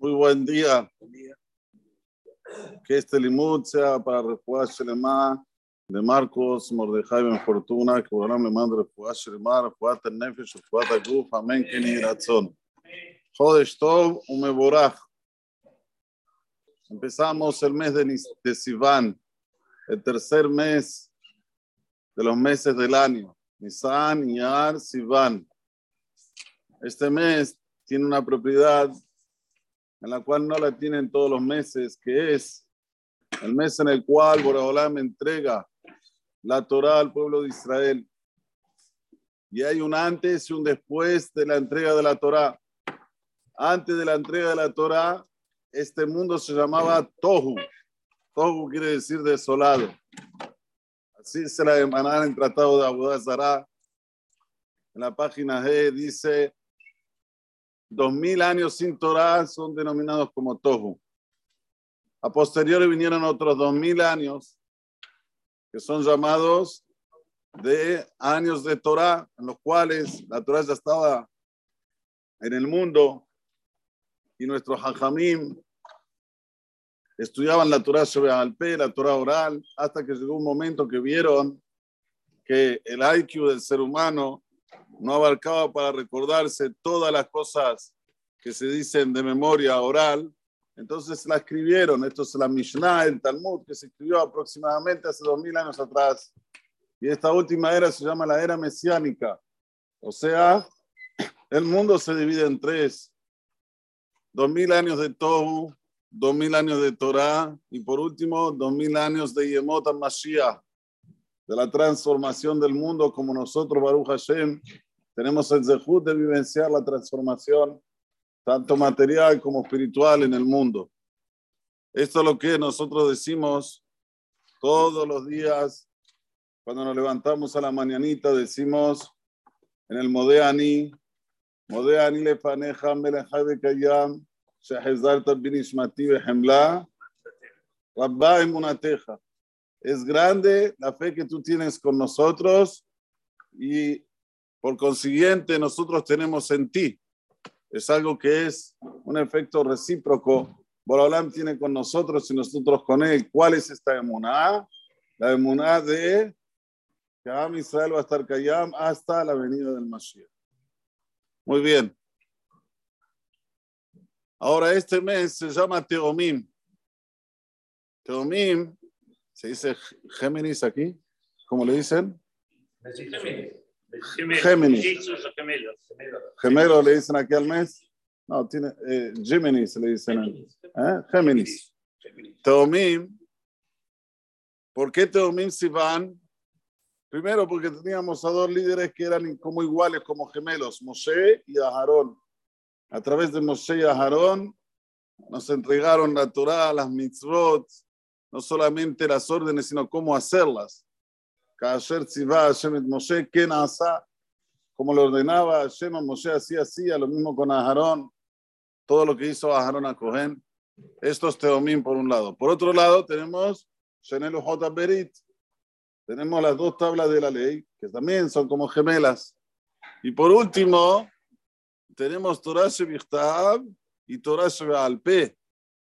Muy buen día. Que este limud sea para Refuah Shelema de Marcos Mordejai Ben Fortuna, que Boram le manda Refuah Shelema, Nefesh, Refuah Taguf, Amén, Keni Ratzon. Jodesh Tov, Umeborach. Empezamos el mes de, de Sivan, el tercer mes de los meses del año. Nisan, Iyar, Sivan. Este mes tiene una propiedad en la cual no la tienen todos los meses, que es el mes en el cual Boraholam entrega la Torah al pueblo de Israel. Y hay un antes y un después de la entrega de la Torah. Antes de la entrega de la Torah, este mundo se llamaba Tohu. Tohu quiere decir desolado. Así se la emanan en Tratado de Abu Zara. En la página G dice dos mil años sin Torah son denominados como Tohu. A posteriori vinieron otros dos mil años que son llamados de años de Torah, en los cuales la Torah ya estaba en el mundo y nuestros hajamim estudiaban la Torah sobre Alpe, la Torah oral, hasta que llegó un momento que vieron que el IQ del ser humano no abarcaba para recordarse todas las cosas que se dicen de memoria oral. Entonces la escribieron. Esto es la Mishnah, el Talmud, que se escribió aproximadamente hace dos mil años atrás. Y esta última era se llama la era mesiánica. O sea, el mundo se divide en tres. Dos mil años de Tohu, dos mil años de Torah y por último, dos mil años de Yemot Mashiach, de la transformación del mundo como nosotros, Baruch Hashem, tenemos el zehut de vivenciar la transformación, tanto material como espiritual, en el mundo. Esto es lo que nosotros decimos todos los días, cuando nos levantamos a la mañanita, decimos en el Modeani, Modeani le paneja melechai bekayam, shehezarta binishmati behemla, rabba emunateja. Es grande la fe que tú tienes con nosotros y por consiguiente, nosotros tenemos en ti. Es algo que es un efecto recíproco. Borolam tiene con nosotros y nosotros con él. ¿Cuál es esta emuná? La emuná de que Am Israel va a estar Kayam hasta la venida del Mashiach. Muy bien. Ahora, este mes se llama Teomim. Teomim, se dice Géminis aquí, ¿cómo le dicen? Géminis. Gemelo le dicen aquí al mes. No, tiene eh, Géminis le dicen. ¿eh? Géminis. Teomim. ¿Por qué Teomim si van? Primero porque teníamos a dos líderes que eran como iguales, como gemelos, Moshe y Aharón. A través de Moshe y Aharón nos entregaron la Torah, las mitzvot, no solamente las órdenes, sino cómo hacerlas. Kasher Tzivá Hashem et Moshe, ¿quién asa? Como lo ordenaba Hashem a Moshe, así hacía, lo mismo con Aharón, todo lo que hizo Aharón a Cohen. Esto es Teomín por un lado. Por otro lado, tenemos Shenel J. Berit. Tenemos las dos tablas de la ley, que también son como gemelas. Y por último, tenemos Torah Shevichtav y Torah Alpe.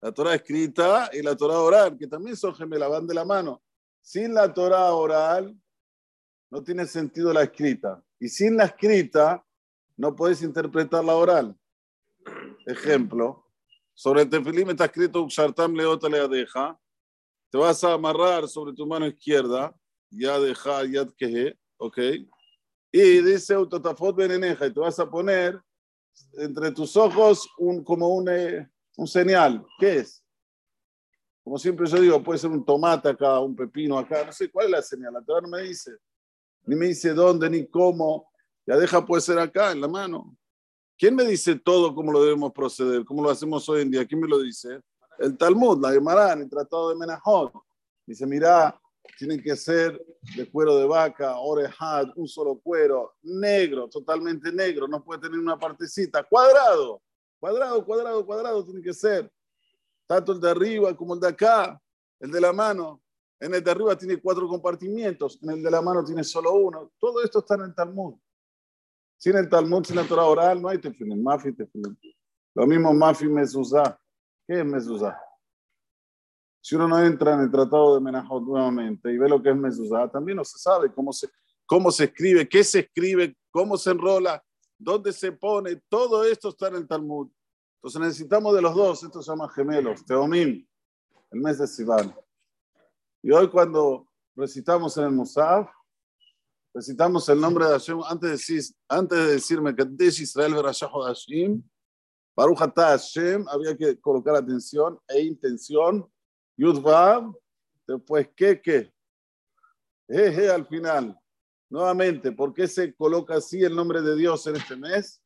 La Torah escrita y la Torah oral, que también son gemelas, van de la mano. Sin la Torah oral no tiene sentido la escrita. Y sin la escrita no puedes interpretar la oral. Ejemplo, sobre el tefilim está escrito Uxartam leota le. Te vas a amarrar sobre tu mano izquierda, ya deja, ya queje, ok. Y dice Utotafot beneneja, y te vas a poner entre tus ojos un, como un, eh, un señal. ¿Qué es? Como siempre yo digo, puede ser un tomate acá, un pepino acá, no sé cuál es la señal, la Torah no me dice, ni me dice dónde, ni cómo, la deja puede ser acá, en la mano. ¿Quién me dice todo cómo lo debemos proceder, cómo lo hacemos hoy en día? ¿Quién me lo dice? El Talmud, la Gemara, el Tratado de Menajot. Dice, mira, tienen que ser de cuero de vaca, orejad, un solo cuero, negro, totalmente negro, no puede tener una partecita, cuadrado, cuadrado, cuadrado, cuadrado, tiene que ser tanto el de arriba como el de acá, el de la mano. En el de arriba tiene cuatro compartimientos, en el de la mano tiene solo uno. Todo esto está en el Talmud. Sin el Talmud, sin la Torah oral, no hay tefilim, mafi tefilim. Lo mismo Mafi Mezuzá. ¿Qué es Mezuzá? Si uno no entra en el tratado de Menajot nuevamente y ve lo que es Mezuzá, también no se sabe cómo se, cómo se escribe, qué se escribe, cómo se enrola, dónde se pone. Todo esto está en el Talmud. Entonces necesitamos de los dos. Esto se llama gemelos. Teomim, el mes de Sivan. Y hoy cuando recitamos en el Musaf, recitamos el nombre de Hashem antes de, decir, antes de decirme que Israel Berashah Hashem, Baruch Atah Hashem, había que colocar atención e intención. Yudvav, después que, que, jeje al final. Nuevamente, ¿por qué se coloca así el nombre de Dios en este mes?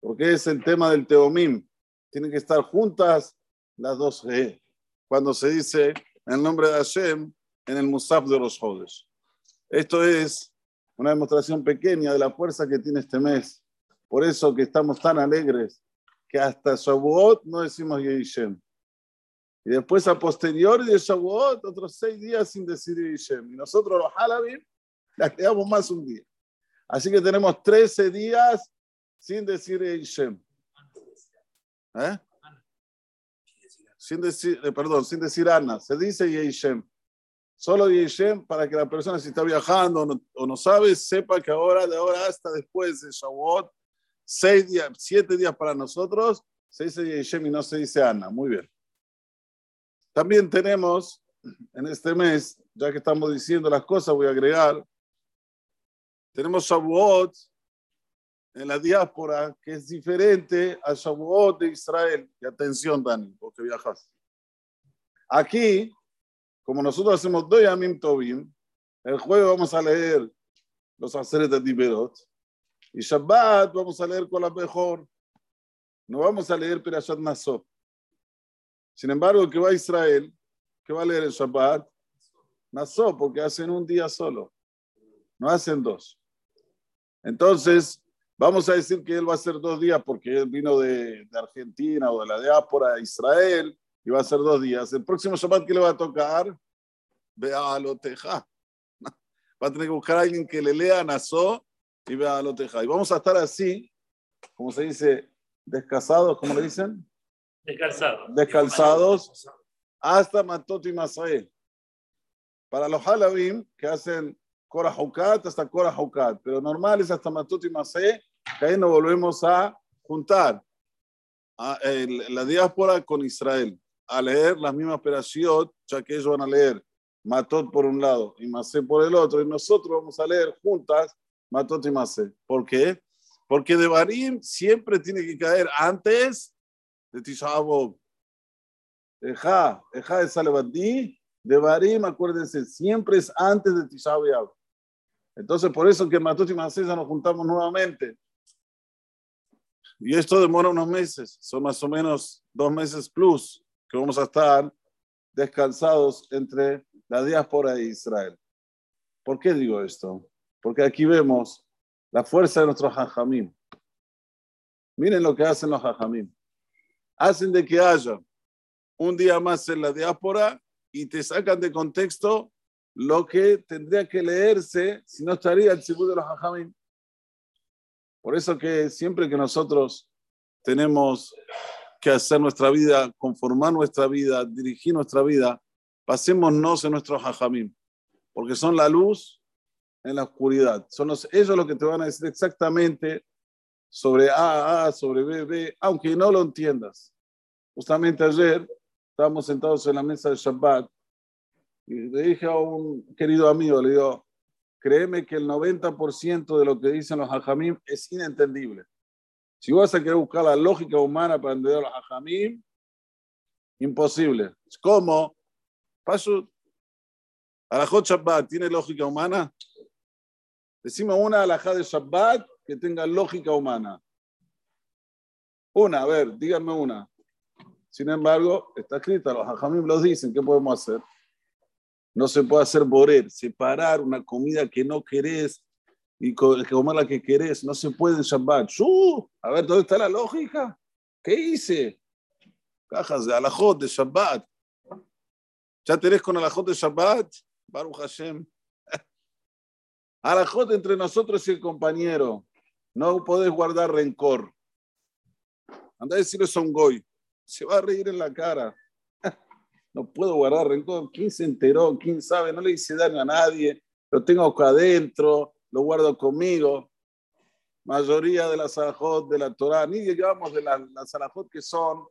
Porque es el tema del Teomim. Tienen que estar juntas las dos G. Cuando se dice el nombre de Hashem en el Musaf de los Jodes. Esto es una demostración pequeña de la fuerza que tiene este mes. Por eso que estamos tan alegres que hasta Shavuot no decimos Yishem. Y después a posteriori de Shavuot, otros seis días sin decir Yishem. Y nosotros los Halabim la quedamos más un día. Así que tenemos 13 días sin decir Yishem. ¿Eh? Sin decir, eh, perdón, sin decir Ana. Se dice Yishem. Solo Yishem para que la persona si está viajando o no, sabe, sepa que ahora, de ahora hasta después de Shavuot, seis días, siete días para nosotros, se dice Yishem y no se dice Ana. Muy bien. También tenemos en este mes, ya que estamos diciendo las cosas, voy a agregar, tenemos Shavuot en la diáspora que es diferente a Shavuot de Israel. Y atención, Dani, porque viajas. Aquí como nosotros hacemos Doyamim Tovim, el jueves vamos a leer los Aceret de Tiberot y Shabbat vamos a leer con la mejor. No vamos a leer Perashat Naso. Sin embargo, el que va a Israel, que va a leer el Shabbat, Naso, porque hacen un día solo, no hacen dos. Entonces, vamos a decir que él va a hacer dos días porque él vino de, de Argentina o de la diáspora a Israel y va a ser dos días. El próximo Shabbat que le va a tocar, vea a lo teja. Va a tener que buscar a alguien que le lea Nazó y vea a lo teja. Y vamos a estar así, como se dice, descasados, ¿cómo le dicen? Descalzados. Descalzados hasta Matot y Masael. Para los halabim que hacen Haukat hasta Haukat, pero normal es hasta Matot y Masael, que ahí nos volvemos a juntar a el, la diáspora con Israel a leer las mismas operaciones, ya que ellos van a leer Matot por un lado y Masé por el otro, y nosotros vamos a leer juntas Matot y Masé. ¿Por qué? Porque de Barim siempre tiene que caer antes de Tisha B'Av. Eja, Eja de Salevadí, de Barim, acuérdense, siempre es antes de Tisha B'Av. Entonces, por eso que Matot y Masé ya nos juntamos nuevamente. Y esto demora unos meses, son más o menos dos meses plus que vamos a estar descansados entre la diáspora e Israel. ¿Por qué digo esto? Porque aquí vemos la fuerza de nuestros hajamim. Miren lo que hacen los hajamim. Hacen de que haya un día más en la diáspora y te sacan de contexto lo que tendría que leerse si no estaría el cibú de los hajamim. Por eso que siempre que nosotros tenemos que hacer nuestra vida, conformar nuestra vida, dirigir nuestra vida, pasémonos en nuestros hajamim, porque son la luz en la oscuridad. Son los, ellos los que te van a decir exactamente sobre A, A, sobre B, B, aunque no lo entiendas. Justamente ayer estábamos sentados en la mesa de Shabbat y le dije a un querido amigo, le digo, créeme que el 90% de lo que dicen los hajamim es inentendible. Si vas a querer buscar la lógica humana para entender los hajamim, imposible. ¿Cómo? Paso. Alajot Shabbat, ¿tiene lógica humana? Decime una alajá de Shabbat que tenga lógica humana. Una, a ver, díganme una. Sin embargo, está escrita, los hajamim los dicen, ¿qué podemos hacer? No se puede hacer borer, separar una comida que no querés y comer la que querés. No se puede en Shabbat. ¡Uh! A ver, ¿dónde está la lógica? ¿Qué hice? Cajas de alajot de Shabbat. ¿Ya tenés con alajot de Shabbat? Baruch Hashem. Alajot entre nosotros y el compañero. No podés guardar rencor. anda a decirle a. Se va a reír en la cara. No puedo guardar rencor. ¿Quién se enteró? ¿Quién sabe? No le hice daño a nadie. Lo tengo acá adentro, lo guardo conmigo. Mayoría de las alajot de la Torah, ni digamos de las, las que son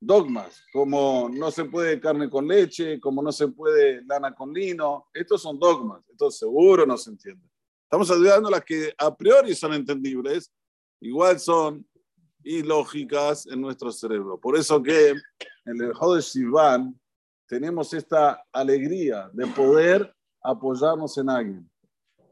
dogmas, como no se puede carne con leche, como no se puede lana con lino. Estos son dogmas. Esto seguro no se entiende. Estamos ayudando a las que a priori son entendibles, igual son ilógicas en nuestro cerebro. Por eso que en el Jodesh Sivan tenemos esta alegría de poder apoyarnos en alguien.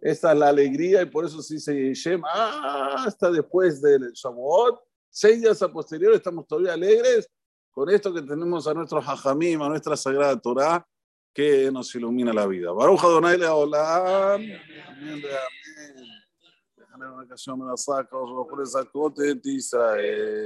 Esta es la alegría y por eso se dice Yeshem, ah, hasta después del Shavuot, seis días a posterior estamos todavía alegres con esto que tenemos a nuestro Hajamim, a nuestra Sagrada Torah, que nos ilumina la vida. Baruch Adonai Leolam. Amén, amén. Déjame una canción, me la saca, os lo Israel.